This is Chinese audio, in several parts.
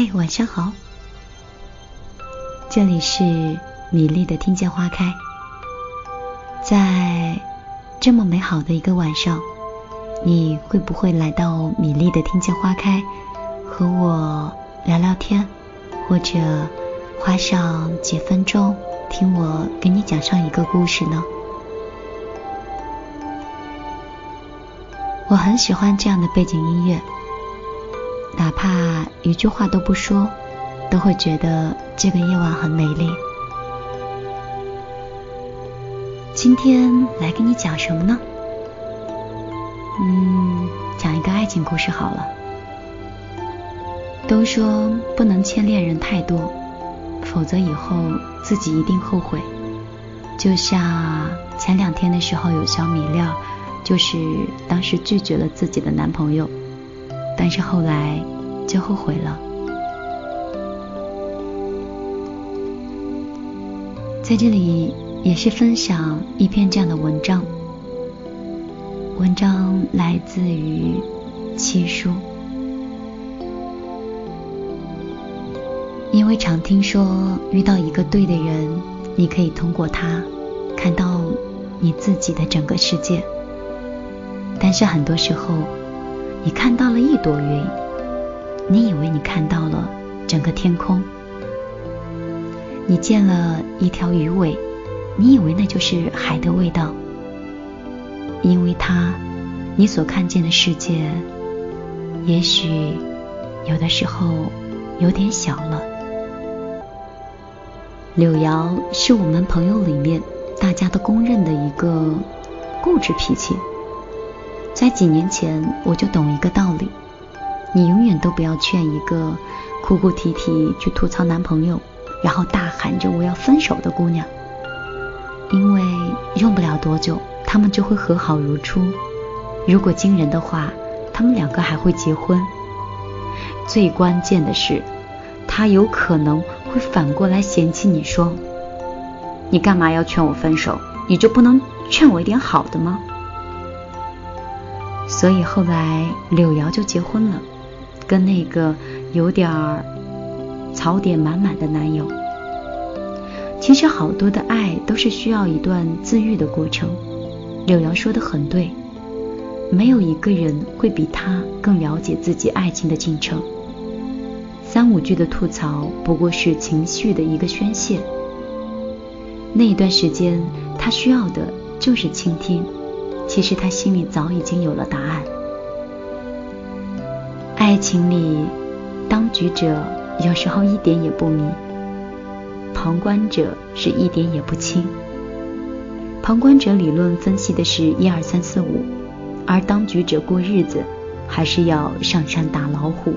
嗨，晚上好，这里是米粒的听见花开。在这么美好的一个晚上，你会不会来到米粒的听见花开，和我聊聊天，或者花上几分钟听我给你讲上一个故事呢？我很喜欢这样的背景音乐。哪怕一句话都不说，都会觉得这个夜晚很美丽。今天来给你讲什么呢？嗯，讲一个爱情故事好了。都说不能欠恋人太多，否则以后自己一定后悔。就像前两天的时候有小米料，就是当时拒绝了自己的男朋友。但是后来就后悔了。在这里也是分享一篇这样的文章，文章来自于七叔。因为常听说遇到一个对的人，你可以通过他看到你自己的整个世界，但是很多时候。你看到了一朵云，你以为你看到了整个天空；你见了一条鱼尾，你以为那就是海的味道。因为它，你所看见的世界，也许有的时候有点小了。柳瑶是我们朋友里面大家都公认的一个固执脾气。在几年前，我就懂一个道理：你永远都不要劝一个哭哭啼啼去吐槽男朋友，然后大喊着我要分手的姑娘，因为用不了多久，他们就会和好如初。如果惊人的话，他们两个还会结婚。最关键的是，他有可能会反过来嫌弃你说：“你干嘛要劝我分手？你就不能劝我一点好的吗？”所以后来柳瑶就结婚了，跟那个有点儿槽点满满的男友。其实好多的爱都是需要一段自愈的过程。柳瑶说的很对，没有一个人会比他更了解自己爱情的进程。三五句的吐槽不过是情绪的一个宣泄。那一段时间，他需要的就是倾听。其实他心里早已经有了答案。爱情里，当局者有时候一点也不迷，旁观者是一点也不清。旁观者理论分析的是一二三四五，而当局者过日子还是要上山打老虎。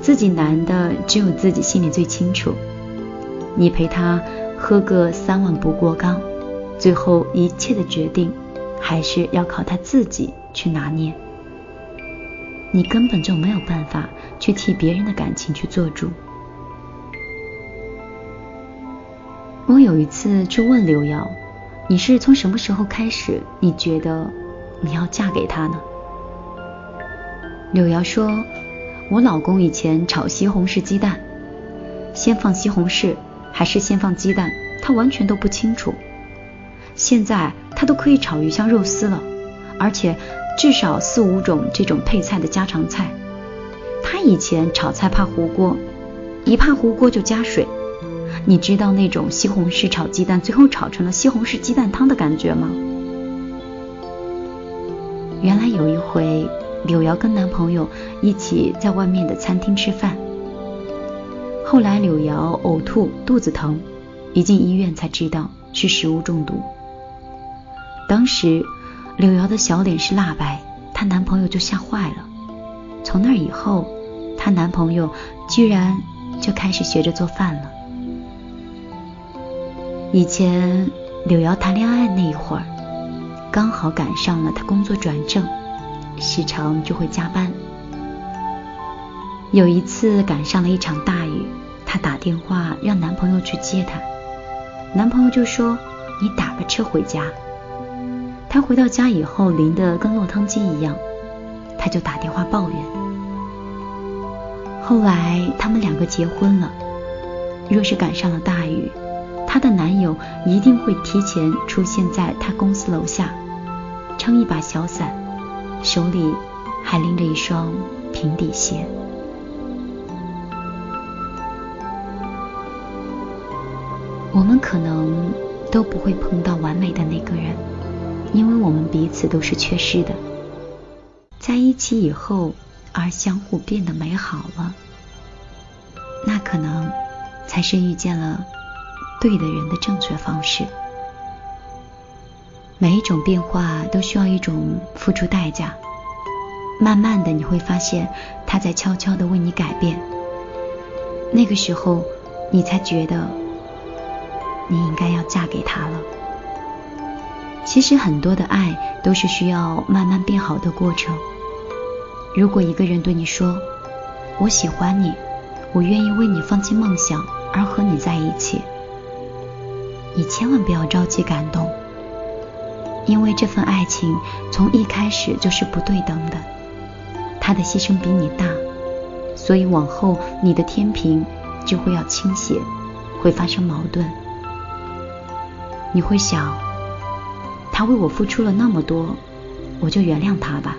自己难的只有自己心里最清楚。你陪他喝个三碗不过冈，最后一切的决定。还是要靠他自己去拿捏，你根本就没有办法去替别人的感情去做主。我有一次去问刘瑶：“你是从什么时候开始，你觉得你要嫁给他呢？”柳瑶说：“我老公以前炒西红柿鸡蛋，先放西红柿还是先放鸡蛋，他完全都不清楚。现在。”他都可以炒鱼香肉丝了，而且至少四五种这种配菜的家常菜。他以前炒菜怕糊锅，一怕糊锅就加水。你知道那种西红柿炒鸡蛋最后炒成了西红柿鸡蛋汤的感觉吗？原来有一回，柳瑶跟男朋友一起在外面的餐厅吃饭，后来柳瑶呕吐肚子疼，一进医院才知道是食物中毒。当时，柳瑶的小脸是蜡白，她男朋友就吓坏了。从那以后，她男朋友居然就开始学着做饭了。以前柳瑶谈恋爱那一会儿，刚好赶上了她工作转正，时常就会加班。有一次赶上了一场大雨，她打电话让男朋友去接她，男朋友就说：“你打个车回家。”他回到家以后淋得跟落汤鸡一样，他就打电话抱怨。后来他们两个结婚了。若是赶上了大雨，她的男友一定会提前出现在她公司楼下，撑一把小伞，手里还拎着一双平底鞋。我们可能都不会碰到完美的那个人，因为我们彼此都是缺失的。在一起以后，而相互变得美好了，那可能才是遇见了对的人的正确方式。每一种变化都需要一种付出代价，慢慢的你会发现他在悄悄的为你改变，那个时候你才觉得。你应该要嫁给他了。其实很多的爱都是需要慢慢变好的过程。如果一个人对你说“我喜欢你，我愿意为你放弃梦想而和你在一起”，你千万不要着急感动，因为这份爱情从一开始就是不对等的。他的牺牲比你大，所以往后你的天平就会要倾斜，会发生矛盾。你会想，他为我付出了那么多，我就原谅他吧。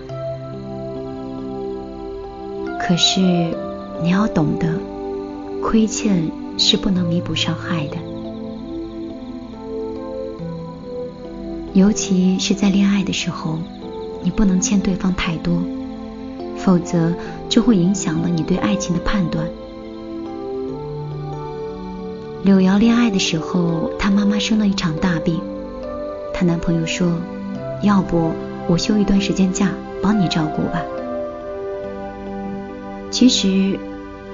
可是你要懂得，亏欠是不能弥补伤害的，尤其是在恋爱的时候，你不能欠对方太多，否则就会影响了你对爱情的判断。柳瑶恋爱的时候，她妈妈生了一场大病，她男朋友说：“要不我休一段时间假，帮你照顾吧。”其实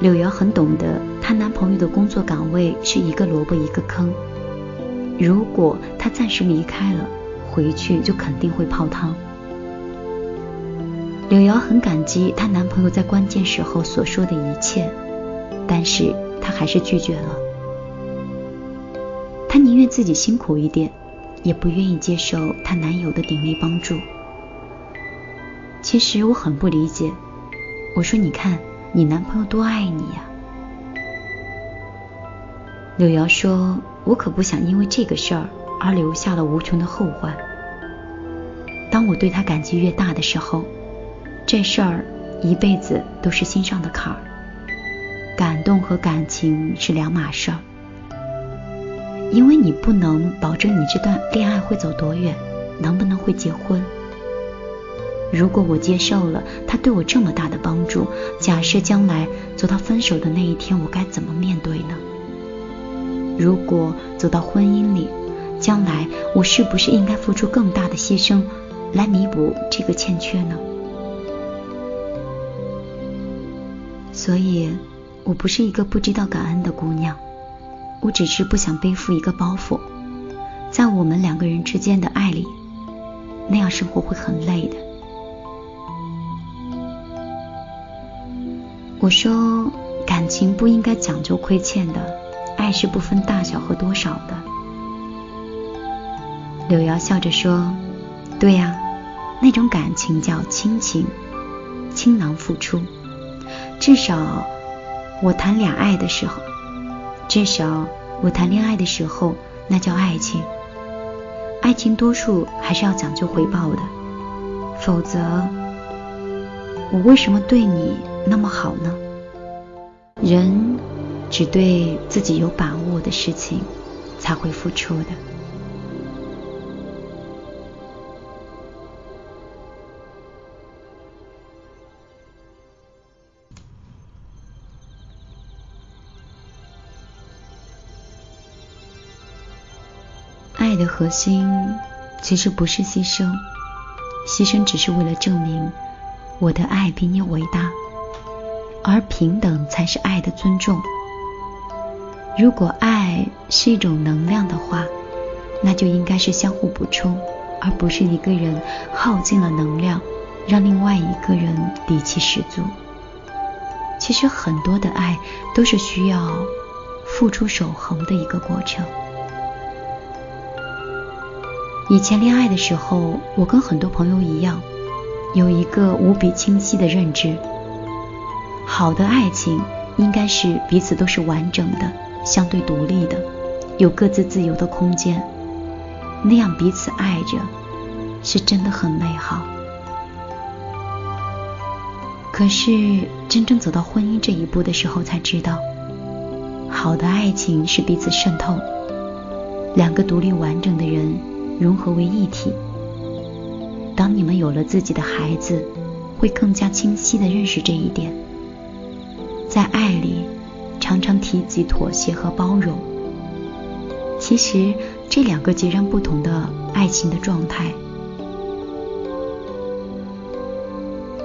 柳瑶很懂得，她男朋友的工作岗位是一个萝卜一个坑，如果她暂时离开了，回去就肯定会泡汤。柳瑶很感激她男朋友在关键时候所说的一切，但是她还是拒绝了。她宁愿自己辛苦一点，也不愿意接受她男友的鼎力帮助。其实我很不理解，我说你看你男朋友多爱你呀。柳瑶说：“我可不想因为这个事儿而留下了无穷的后患。当我对他感激越大的时候，这事儿一辈子都是心上的坎儿。感动和感情是两码事儿。”因为你不能保证你这段恋爱会走多远，能不能会结婚。如果我接受了他对我这么大的帮助，假设将来走到分手的那一天，我该怎么面对呢？如果走到婚姻里，将来我是不是应该付出更大的牺牲来弥补这个欠缺呢？所以，我不是一个不知道感恩的姑娘。我只是不想背负一个包袱，在我们两个人之间的爱里，那样生活会很累的。我说，感情不应该讲究亏欠的，爱是不分大小和多少的。柳瑶笑着说：“对呀，那种感情叫亲情，倾囊付出。至少我谈俩爱的时候。”至少我谈恋爱的时候，那叫爱情。爱情多数还是要讲究回报的，否则我为什么对你那么好呢？人只对自己有把握的事情才会付出的。爱的核心其实不是牺牲，牺牲只是为了证明我的爱比你伟大，而平等才是爱的尊重。如果爱是一种能量的话，那就应该是相互补充，而不是一个人耗尽了能量，让另外一个人底气十足。其实很多的爱都是需要付出守恒的一个过程。以前恋爱的时候，我跟很多朋友一样，有一个无比清晰的认知：好的爱情应该是彼此都是完整的、相对独立的，有各自自由的空间，那样彼此爱着，是真的很美好。可是真正走到婚姻这一步的时候，才知道，好的爱情是彼此渗透，两个独立完整的人融合为一体。当你们有了自己的孩子，会更加清晰地认识这一点。在爱里，常常提及妥协和包容。其实，这两个截然不同的爱情的状态。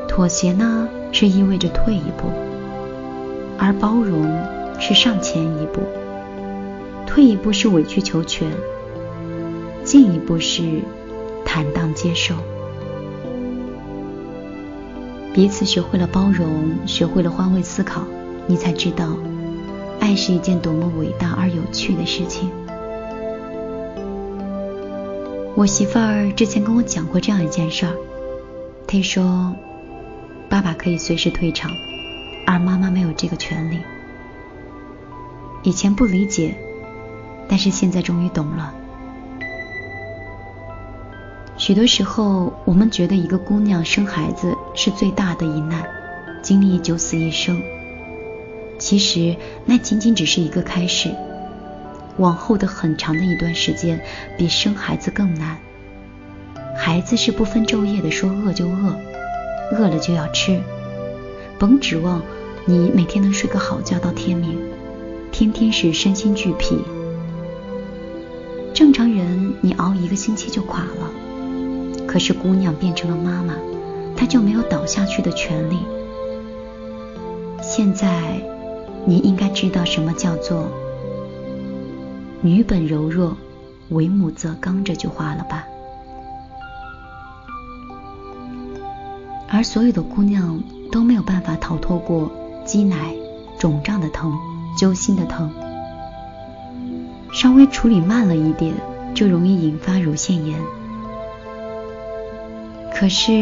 妥协呢，是意味着退一步；而包容是上前一步。退一步是委曲求全，进一步是坦荡接受。彼此学会了包容，学会了换位思考，你才知道，爱是一件多么伟大而有趣的事情。我媳妇儿之前跟我讲过这样一件事儿，她说，爸爸可以随时退场，而妈妈没有这个权利。以前不理解，但是现在终于懂了。许多时候，我们觉得一个姑娘生孩子是最大的一难，经历九死一生。其实那仅仅只是一个开始，往后的很长的一段时间比生孩子更难。孩子是不分昼夜的，说饿就饿，饿了就要吃，甭指望你每天能睡个好觉到天明，天天是身心俱疲。正常人你熬一个星期就垮了。可是姑娘变成了妈妈，她就没有倒下去的权利。现在你应该知道什么叫做“女本柔弱，为母则刚”这句话了吧？而所有的姑娘都没有办法逃脱过积奶、肿胀的疼、揪心的疼，稍微处理慢了一点，就容易引发乳腺炎。可是，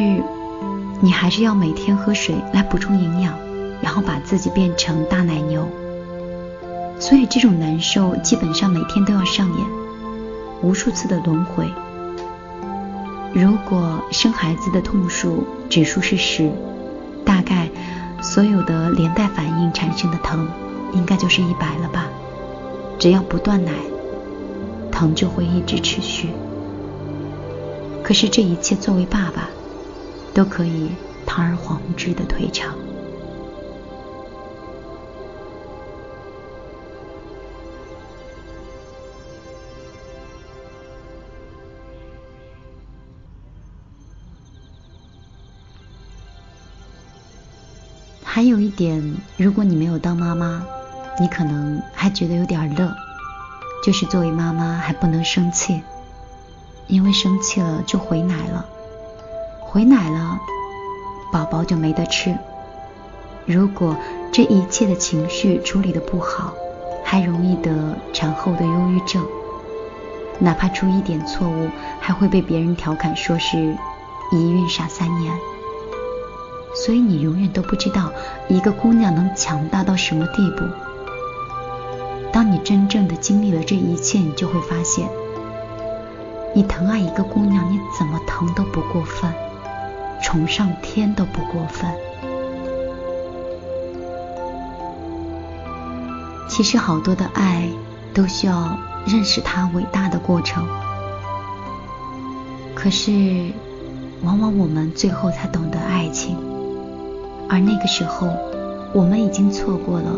你还是要每天喝水来补充营养，然后把自己变成大奶牛。所以这种难受基本上每天都要上演，无数次的轮回。如果生孩子的痛数指数是十，大概所有的连带反应产生的疼应该就是一百了吧？只要不断奶，疼就会一直持续。可是这一切，作为爸爸，都可以堂而皇之的退场。还有一点，如果你没有当妈妈，你可能还觉得有点乐，就是作为妈妈还不能生气。因为生气了就回奶了，回奶了，宝宝就没得吃。如果这一切的情绪处理的不好，还容易得产后的忧郁症。哪怕出一点错误，还会被别人调侃说是一孕傻三年。所以你永远都不知道一个姑娘能强大到什么地步。当你真正的经历了这一切，你就会发现。你疼爱一个姑娘，你怎么疼都不过分，宠上天都不过分。其实好多的爱都需要认识它伟大的过程，可是往往我们最后才懂得爱情，而那个时候我们已经错过了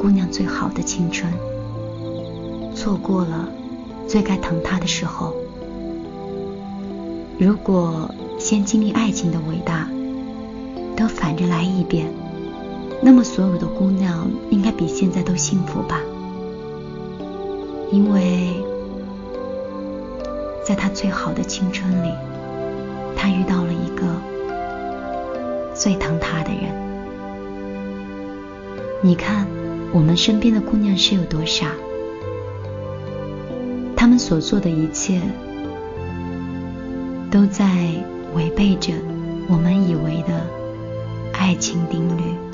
姑娘最好的青春，错过了最该疼她的时候。如果先经历爱情的伟大，都反着来一遍，那么所有的姑娘应该比现在都幸福吧？因为在她最好的青春里，她遇到了一个最疼她的人。你看，我们身边的姑娘是有多傻？她们所做的一切。都在违背着我们以为的爱情定律。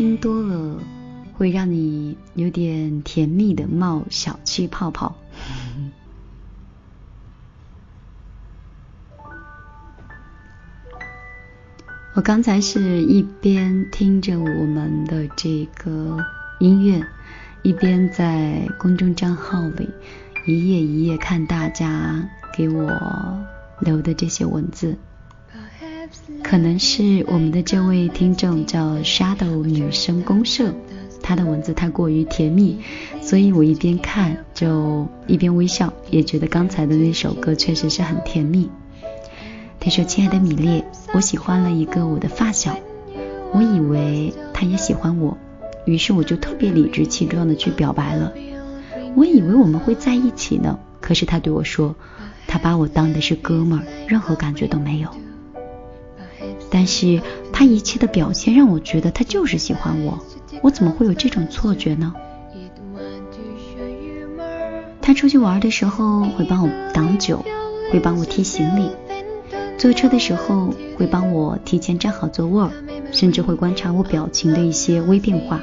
听多了，会让你有点甜蜜的冒小气泡泡。我刚才是一边听着我们的这个音乐，一边在公众账号里一页一页看大家给我留的这些文字。可能是我们的这位听众叫 Shadow 女生公社，她的文字太过于甜蜜，所以我一边看就一边微笑，也觉得刚才的那首歌确实是很甜蜜。他说：“亲爱的米列，我喜欢了一个我的发小，我以为他也喜欢我，于是我就特别理直气壮的去表白了。我以为我们会在一起呢，可是他对我说，他把我当的是哥们儿，任何感觉都没有。”但是他一切的表现让我觉得他就是喜欢我，我怎么会有这种错觉呢？他出去玩的时候会帮我挡酒，会帮我提行李，坐车的时候会帮我提前占好座位，甚至会观察我表情的一些微变化。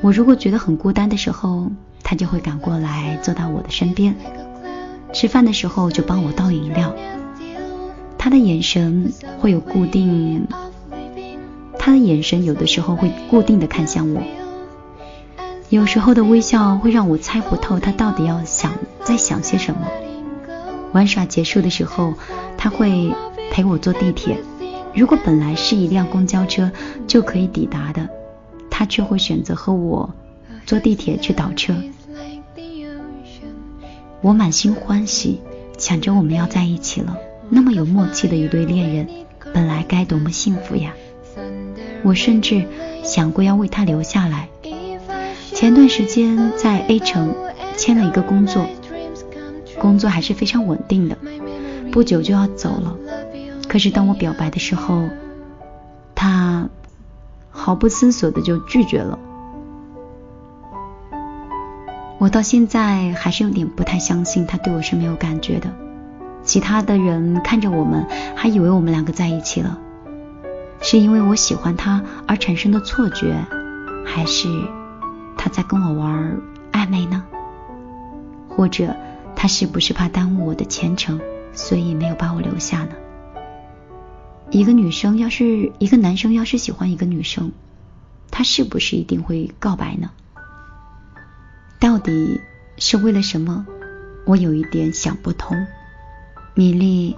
我如果觉得很孤单的时候，他就会赶过来坐到我的身边，吃饭的时候就帮我倒饮料。他的眼神会有固定，他的眼神有的时候会固定的看向我，有时候的微笑会让我猜不透他到底要想在想些什么。玩耍结束的时候，他会陪我坐地铁，如果本来是一辆公交车就可以抵达的，他却会选择和我坐地铁去倒车。我满心欢喜，想着我们要在一起了。那么有默契的一对恋人，本来该多么幸福呀！我甚至想过要为他留下来。前段时间在 A 城签了一个工作，工作还是非常稳定的，不久就要走了。可是当我表白的时候，他毫不思索的就拒绝了。我到现在还是有点不太相信他对我是没有感觉的。其他的人看着我们，还以为我们两个在一起了，是因为我喜欢他而产生的错觉，还是他在跟我玩暧昧呢？或者他是不是怕耽误我的前程，所以没有把我留下呢？一个女生要是一个男生要是喜欢一个女生，他是不是一定会告白呢？到底是为了什么？我有一点想不通。米粒，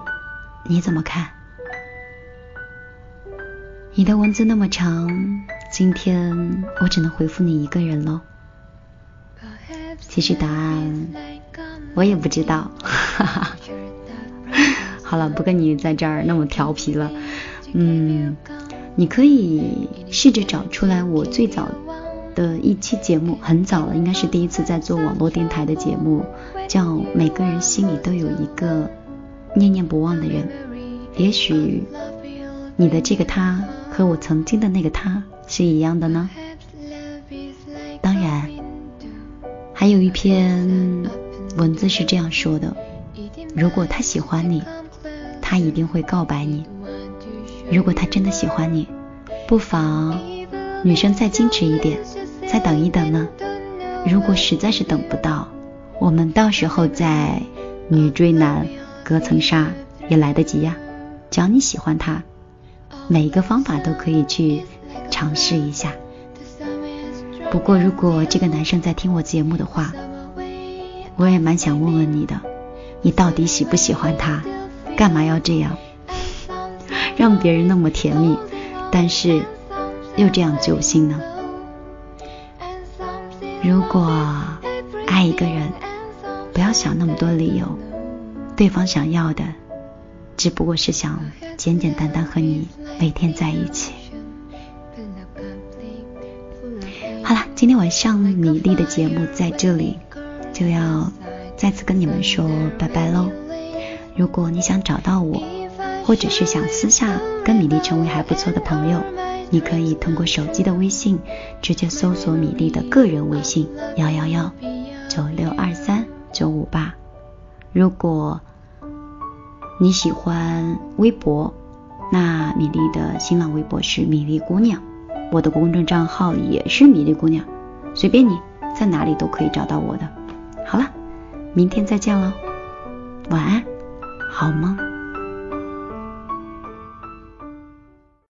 你怎么看？你的文字那么长，今天我只能回复你一个人喽。其实答案我也不知道，哈哈。好了，不跟你在这儿那么调皮了。嗯，你可以试着找出来我最早的一期节目，很早了，应该是第一次在做网络电台的节目，叫《每个人心里都有一个念念不忘的人》。也许你的这个他和我曾经的那个他是一样的呢。当然，还有一篇文字是这样说的：如果他喜欢你，他一定会告白你；如果他真的喜欢你，不妨女生再矜持一点，再等一等呢。如果实在是等不到，我们到时候再女追男隔层纱也来得及呀。只要你喜欢他，每一个方法都可以去尝试一下。不过如果这个男生在听我节目的话，我也蛮想问问你的，你到底喜不喜欢他？干嘛要这样，让别人那么甜蜜？但是又这样揪心呢？如果爱一个人，不要想那么多理由，对方想要的只不过是想简简单单和你每天在一起。好了，今天晚上米粒的节目在这里就要再次跟你们说拜拜喽。如果你想找到我。或者是想私下跟米粒成为还不错的朋友，你可以通过手机的微信直接搜索米粒的个人微信幺幺幺九六二三九五八。如果你喜欢微博，那米粒的新浪微博是米粒姑娘，我的公众账号也是米粒姑娘，随便你在哪里都可以找到我的。好了，明天再见喽，晚安，好梦。